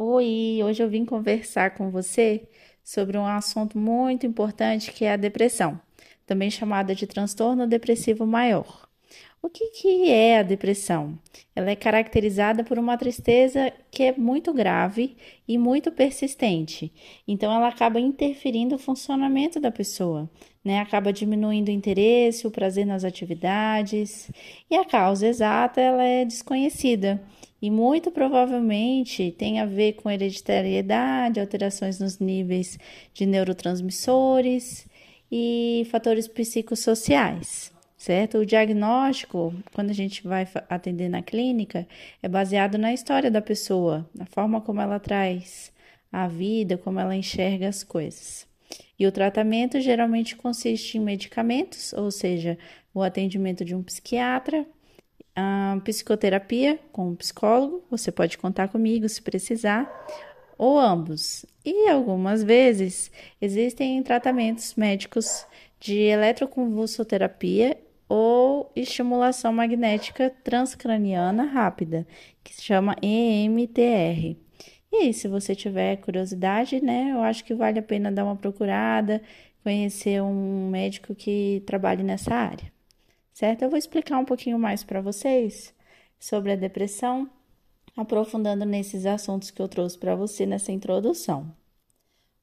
Oi, hoje eu vim conversar com você sobre um assunto muito importante que é a depressão, também chamada de transtorno depressivo maior. O que, que é a depressão? Ela é caracterizada por uma tristeza que é muito grave e muito persistente. Então, ela acaba interferindo no funcionamento da pessoa, né? Acaba diminuindo o interesse, o prazer nas atividades. E a causa exata ela é desconhecida e muito provavelmente tem a ver com hereditariedade, alterações nos níveis de neurotransmissores e fatores psicossociais certo? O diagnóstico, quando a gente vai atender na clínica, é baseado na história da pessoa, na forma como ela traz a vida, como ela enxerga as coisas. E o tratamento geralmente consiste em medicamentos, ou seja, o atendimento de um psiquiatra, a psicoterapia com psicólogo, você pode contar comigo se precisar, ou ambos. E algumas vezes existem tratamentos médicos de eletroconvulsoterapia ou estimulação magnética transcraniana rápida, que se chama EMTR. E se você tiver curiosidade, né, eu acho que vale a pena dar uma procurada, conhecer um médico que trabalhe nessa área. Certo? Eu vou explicar um pouquinho mais para vocês sobre a depressão, aprofundando nesses assuntos que eu trouxe para você nessa introdução.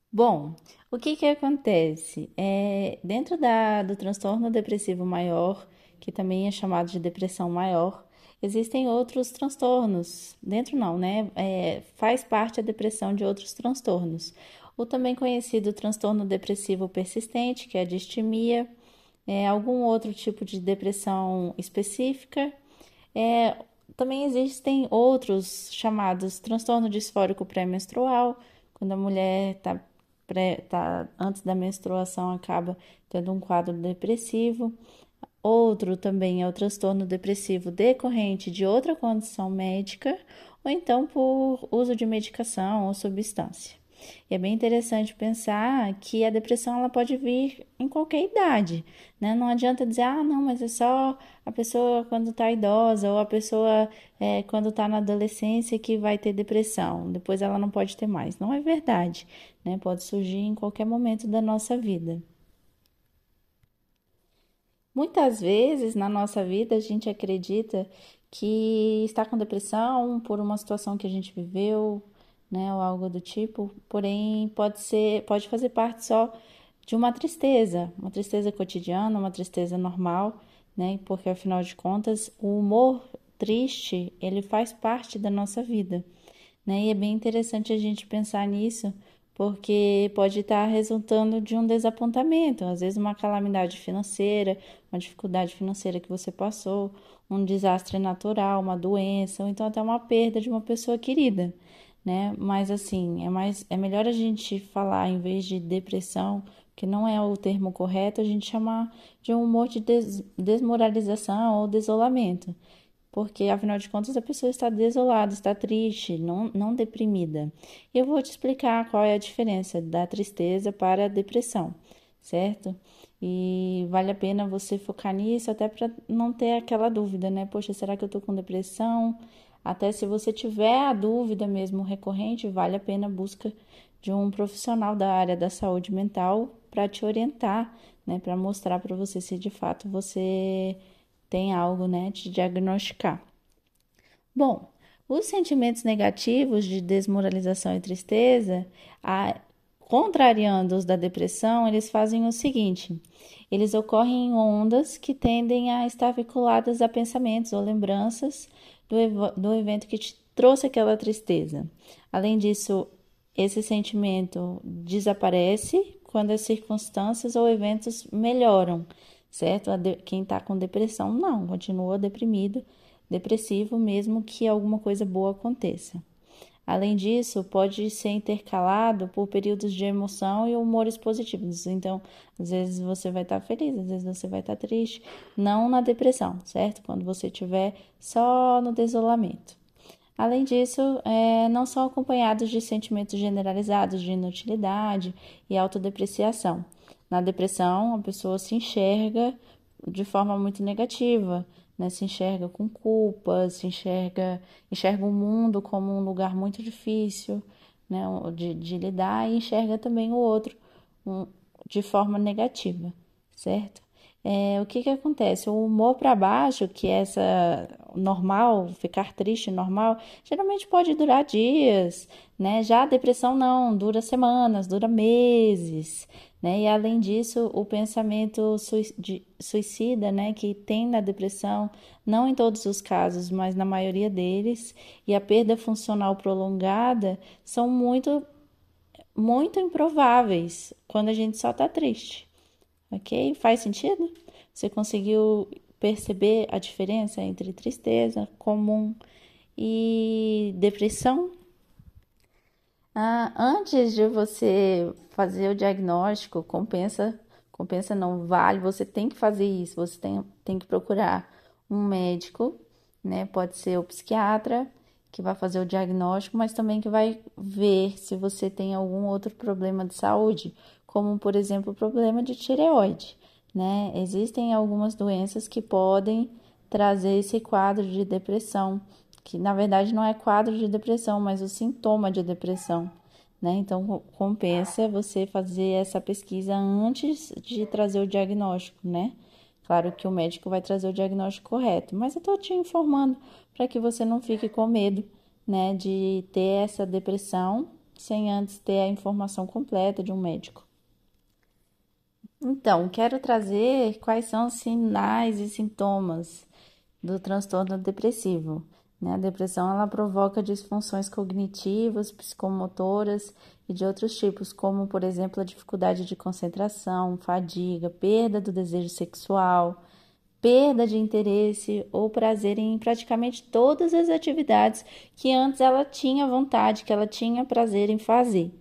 Bom, o que que acontece? É, dentro da, do transtorno depressivo maior, que também é chamado de depressão maior, existem outros transtornos. Dentro não, né? É, faz parte a depressão de outros transtornos. O também conhecido transtorno depressivo persistente, que é a distimia, é, algum outro tipo de depressão específica. É, também existem outros chamados transtorno disfórico pré-menstrual, quando a mulher está tá, antes da menstruação acaba tendo um quadro depressivo. Outro também é o transtorno depressivo decorrente de outra condição médica ou então por uso de medicação ou substância. E é bem interessante pensar que a depressão ela pode vir em qualquer idade, né? Não adianta dizer, ah, não, mas é só a pessoa quando está idosa ou a pessoa é, quando está na adolescência que vai ter depressão, depois ela não pode ter mais. Não é verdade, né? Pode surgir em qualquer momento da nossa vida. Muitas vezes na nossa vida a gente acredita que está com depressão por uma situação que a gente viveu, né, ou algo do tipo, porém pode ser, pode fazer parte só de uma tristeza, uma tristeza cotidiana, uma tristeza normal, né? Porque afinal de contas, o humor triste, ele faz parte da nossa vida, né? E é bem interessante a gente pensar nisso, porque pode estar resultando de um desapontamento, às vezes uma calamidade financeira, uma dificuldade financeira que você passou, um desastre natural, uma doença, ou então até uma perda de uma pessoa querida né? Mas assim, é mais é melhor a gente falar em vez de depressão, que não é o termo correto, a gente chamar de um humor de des desmoralização ou desolamento. Porque afinal de contas a pessoa está desolada, está triste, não, não deprimida. Eu vou te explicar qual é a diferença da tristeza para a depressão, certo? E vale a pena você focar nisso até para não ter aquela dúvida, né? Poxa, será que eu tô com depressão? Até se você tiver a dúvida mesmo recorrente, vale a pena a busca de um profissional da área da saúde mental para te orientar, né, para mostrar para você se de fato você tem algo, né, te diagnosticar. Bom, os sentimentos negativos de desmoralização e tristeza, a, contrariando os da depressão, eles fazem o seguinte: eles ocorrem em ondas que tendem a estar vinculadas a pensamentos ou lembranças do, do evento que te trouxe aquela tristeza. Além disso, esse sentimento desaparece quando as circunstâncias ou eventos melhoram, certo? Quem está com depressão não, continua deprimido, depressivo, mesmo que alguma coisa boa aconteça. Além disso, pode ser intercalado por períodos de emoção e humores positivos. Então, às vezes você vai estar feliz, às vezes você vai estar triste, não na depressão, certo? Quando você estiver só no desolamento. Além disso, é, não são acompanhados de sentimentos generalizados de inutilidade e autodepreciação. Na depressão, a pessoa se enxerga de forma muito negativa, né? Se enxerga com culpa, se enxerga, enxerga o mundo como um lugar muito difícil, né? De, de lidar e enxerga também o outro um, de forma negativa, certo? É, o que que acontece? O humor para baixo, que é essa normal, ficar triste normal, geralmente pode durar dias, né? Já a depressão não, dura semanas, dura meses, né? E além disso, o pensamento suicida, né, que tem na depressão, não em todos os casos, mas na maioria deles, e a perda funcional prolongada são muito muito improváveis quando a gente só tá triste. Ok? Faz sentido? Você conseguiu perceber a diferença entre tristeza comum e depressão? Ah, antes de você fazer o diagnóstico, compensa, compensa não vale, você tem que fazer isso, você tem, tem que procurar um médico, né? Pode ser o psiquiatra, que vai fazer o diagnóstico, mas também que vai ver se você tem algum outro problema de saúde, como por exemplo o problema de tireoide, né? Existem algumas doenças que podem trazer esse quadro de depressão, que na verdade não é quadro de depressão, mas o sintoma de depressão. Né? Então compensa você fazer essa pesquisa antes de trazer o diagnóstico, né? Claro que o médico vai trazer o diagnóstico correto, mas eu estou te informando para que você não fique com medo, né, de ter essa depressão sem antes ter a informação completa de um médico. Então, quero trazer quais são os sinais e sintomas do transtorno depressivo. Né? A depressão ela provoca disfunções cognitivas, psicomotoras e de outros tipos, como, por exemplo, a dificuldade de concentração, fadiga, perda do desejo sexual, perda de interesse ou prazer em praticamente todas as atividades que antes ela tinha vontade, que ela tinha prazer em fazer.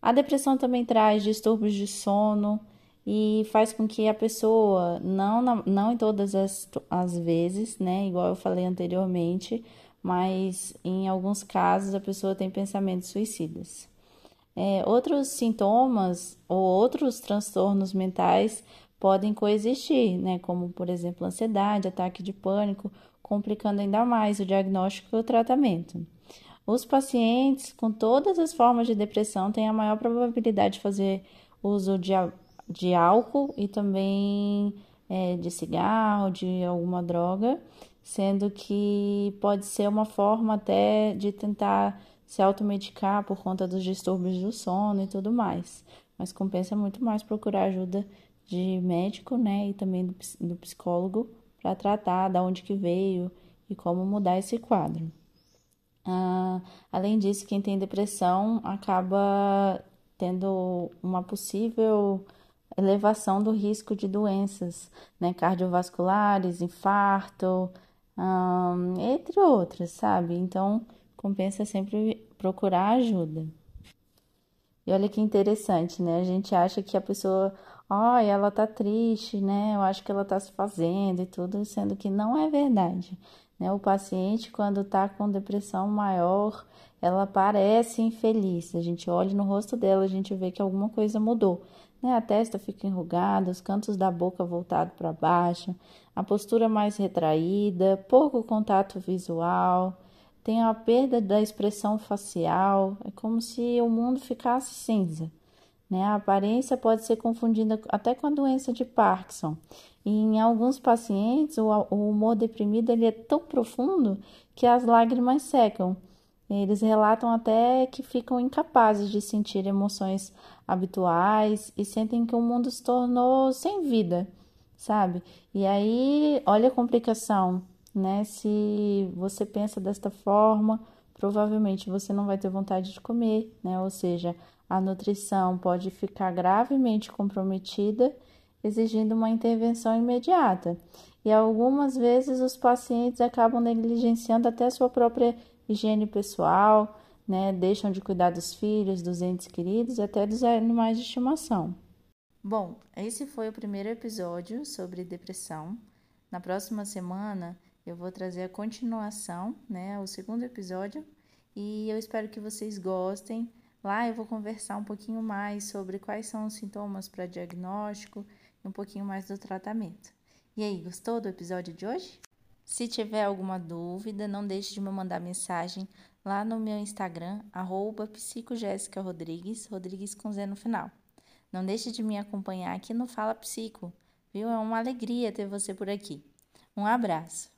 A depressão também traz distúrbios de sono e faz com que a pessoa, não, não em todas as, as vezes, né, igual eu falei anteriormente, mas em alguns casos a pessoa tem pensamentos suicidas. É, outros sintomas ou outros transtornos mentais podem coexistir, né, como por exemplo ansiedade, ataque de pânico, complicando ainda mais o diagnóstico e o tratamento. Os pacientes com todas as formas de depressão têm a maior probabilidade de fazer uso de, de álcool e também é, de cigarro, de alguma droga, sendo que pode ser uma forma até de tentar se automedicar por conta dos distúrbios do sono e tudo mais. Mas compensa muito mais procurar ajuda de médico, né, e também do, do psicólogo para tratar da onde que veio e como mudar esse quadro. Ah, além disso, quem tem depressão acaba tendo uma possível elevação do risco de doenças né, cardiovasculares, infarto, entre outras, sabe? Então, compensa sempre procurar ajuda. E olha que interessante, né? A gente acha que a pessoa, ó, ela tá triste, né? Eu acho que ela tá se fazendo e tudo, sendo que não é verdade. Né? O paciente, quando tá com depressão maior, ela parece infeliz. A gente olha no rosto dela, a gente vê que alguma coisa mudou. Né? A testa fica enrugada, os cantos da boca voltados para baixo, a postura mais retraída, pouco contato visual tem a perda da expressão facial, é como se o mundo ficasse cinza. Né? A aparência pode ser confundida até com a doença de Parkinson. E em alguns pacientes, o, o humor deprimido ele é tão profundo que as lágrimas secam. Eles relatam até que ficam incapazes de sentir emoções habituais e sentem que o mundo se tornou sem vida, sabe? E aí, olha a complicação né? Se você pensa desta forma, provavelmente você não vai ter vontade de comer, né? Ou seja, a nutrição pode ficar gravemente comprometida, exigindo uma intervenção imediata. E algumas vezes os pacientes acabam negligenciando até a sua própria higiene pessoal, né? Deixam de cuidar dos filhos, dos entes queridos, até dos animais de estimação. Bom, esse foi o primeiro episódio sobre depressão. Na próxima semana eu vou trazer a continuação, né, o segundo episódio, e eu espero que vocês gostem. Lá eu vou conversar um pouquinho mais sobre quais são os sintomas para diagnóstico e um pouquinho mais do tratamento. E aí, gostou do episódio de hoje? Se tiver alguma dúvida, não deixe de me mandar mensagem lá no meu Instagram, arroba Rodrigues, Rodrigues com Z no final. Não deixe de me acompanhar aqui no Fala Psico, viu? É uma alegria ter você por aqui. Um abraço!